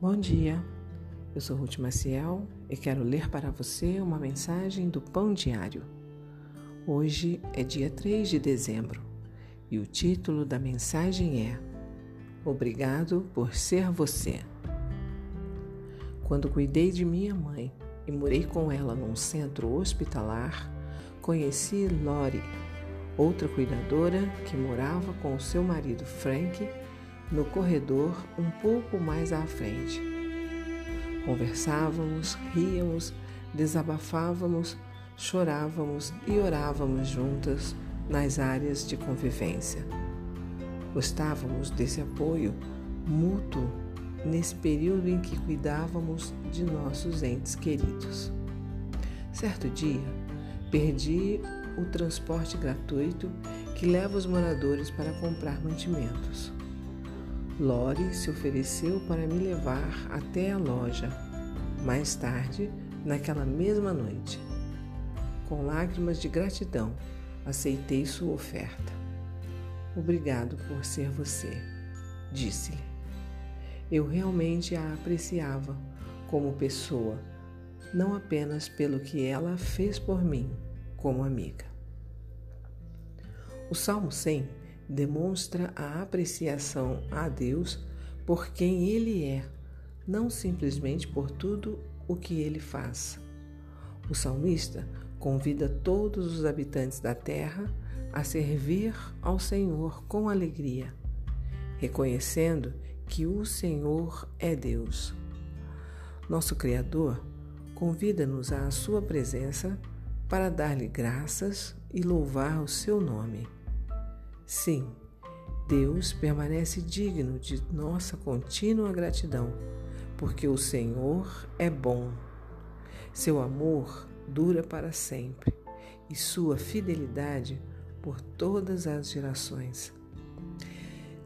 Bom dia, eu sou Ruth Maciel e quero ler para você uma mensagem do Pão Diário. Hoje é dia 3 de dezembro e o título da mensagem é Obrigado por ser você. Quando cuidei de minha mãe e morei com ela num centro hospitalar, conheci Lori, outra cuidadora que morava com o seu marido Frank no corredor um pouco mais à frente. Conversávamos, ríamos, desabafávamos, chorávamos e orávamos juntas nas áreas de convivência. Gostávamos desse apoio mútuo nesse período em que cuidávamos de nossos entes queridos. Certo dia, perdi o transporte gratuito que leva os moradores para comprar mantimentos. Lori se ofereceu para me levar até a loja. Mais tarde, naquela mesma noite, com lágrimas de gratidão, aceitei sua oferta. Obrigado por ser você, disse-lhe. Eu realmente a apreciava como pessoa, não apenas pelo que ela fez por mim como amiga. O Salmo 100 demonstra a apreciação a Deus por quem Ele é, não simplesmente por tudo o que Ele faz. O salmista convida todos os habitantes da terra a servir ao Senhor com alegria, reconhecendo que o Senhor é Deus. Nosso Criador convida-nos à Sua presença para dar-lhe graças e louvar o seu nome. Sim, Deus permanece digno de nossa contínua gratidão, porque o Senhor é bom. Seu amor dura para sempre e sua fidelidade por todas as gerações.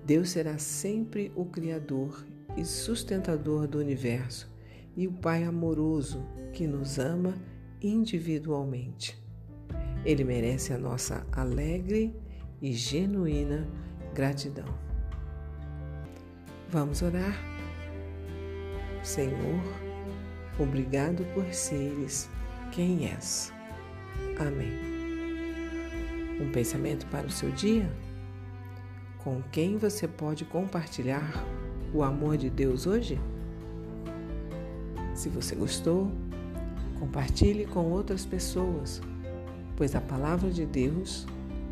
Deus será sempre o Criador e sustentador do universo e o Pai amoroso que nos ama individualmente. Ele merece a nossa alegre e genuína gratidão. Vamos orar? Senhor, obrigado por seres quem és. Amém. Um pensamento para o seu dia? Com quem você pode compartilhar o amor de Deus hoje? Se você gostou, compartilhe com outras pessoas, pois a palavra de Deus